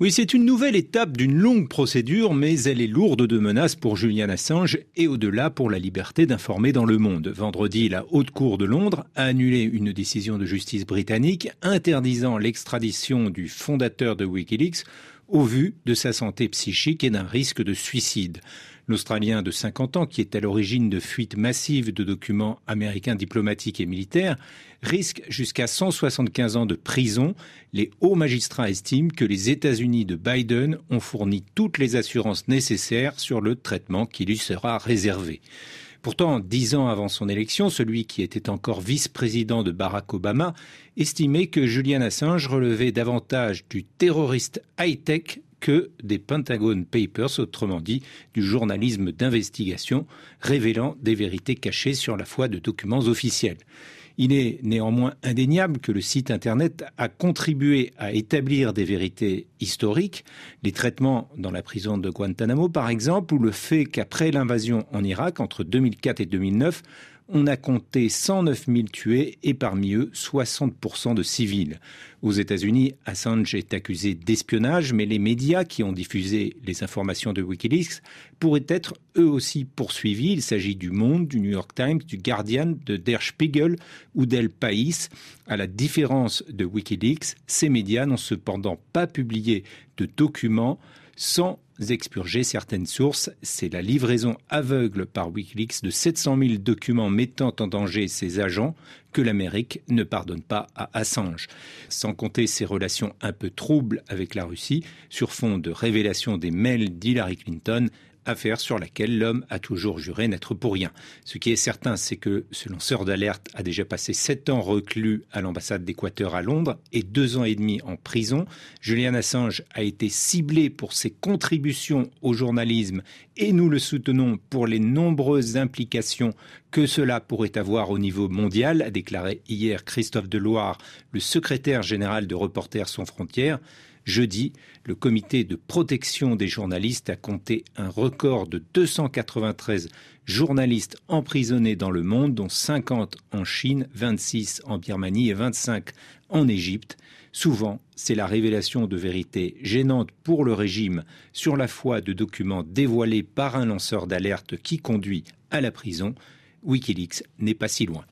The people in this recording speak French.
Oui, c'est une nouvelle étape d'une longue procédure, mais elle est lourde de menaces pour Julian Assange et au-delà pour la liberté d'informer dans le monde. Vendredi, la Haute Cour de Londres a annulé une décision de justice britannique interdisant l'extradition du fondateur de Wikileaks au vu de sa santé psychique et d'un risque de suicide. L'Australien de 50 ans, qui est à l'origine de fuites massives de documents américains diplomatiques et militaires, risque jusqu'à 175 ans de prison. Les hauts magistrats estiment que les États-Unis de Biden ont fourni toutes les assurances nécessaires sur le traitement qui lui sera réservé. Pourtant, dix ans avant son élection, celui qui était encore vice-président de Barack Obama estimait que Julian Assange relevait davantage du terroriste high-tech que des Pentagon Papers, autrement dit du journalisme d'investigation révélant des vérités cachées sur la foi de documents officiels. Il est néanmoins indéniable que le site Internet a contribué à établir des vérités historiques, les traitements dans la prison de Guantanamo par exemple, ou le fait qu'après l'invasion en Irak entre 2004 et 2009, on a compté 109 000 tués et parmi eux 60% de civils. Aux États-Unis, Assange est accusé d'espionnage, mais les médias qui ont diffusé les informations de Wikileaks pourraient être eux aussi poursuivis. Il s'agit du Monde, du New York Times, du Guardian, de Der Spiegel ou d'El País. À la différence de Wikileaks, ces médias n'ont cependant pas publié de documents sans expurger certaines sources. C'est la livraison aveugle par Wikileaks de 700 000 documents mettant en danger ses agents que l'Amérique ne pardonne pas à Assange. Sans compter ses relations un peu troubles avec la Russie sur fond de révélation des mails d'Hillary Clinton affaire sur laquelle l'homme a toujours juré n'être pour rien. Ce qui est certain, c'est que ce lanceur d'alerte a déjà passé sept ans reclus à l'ambassade d'Équateur à Londres et deux ans et demi en prison. Julian Assange a été ciblé pour ses contributions au journalisme et nous le soutenons pour les nombreuses implications que cela pourrait avoir au niveau mondial, a déclaré hier Christophe Deloire, le secrétaire général de Reporters sans frontières. Jeudi, le comité de protection des journalistes a compté un record de 293 journalistes emprisonnés dans le monde, dont 50 en Chine, 26 en Birmanie et 25 en Égypte. Souvent, c'est la révélation de vérités gênantes pour le régime sur la foi de documents dévoilés par un lanceur d'alerte qui conduit à la prison. Wikileaks n'est pas si loin.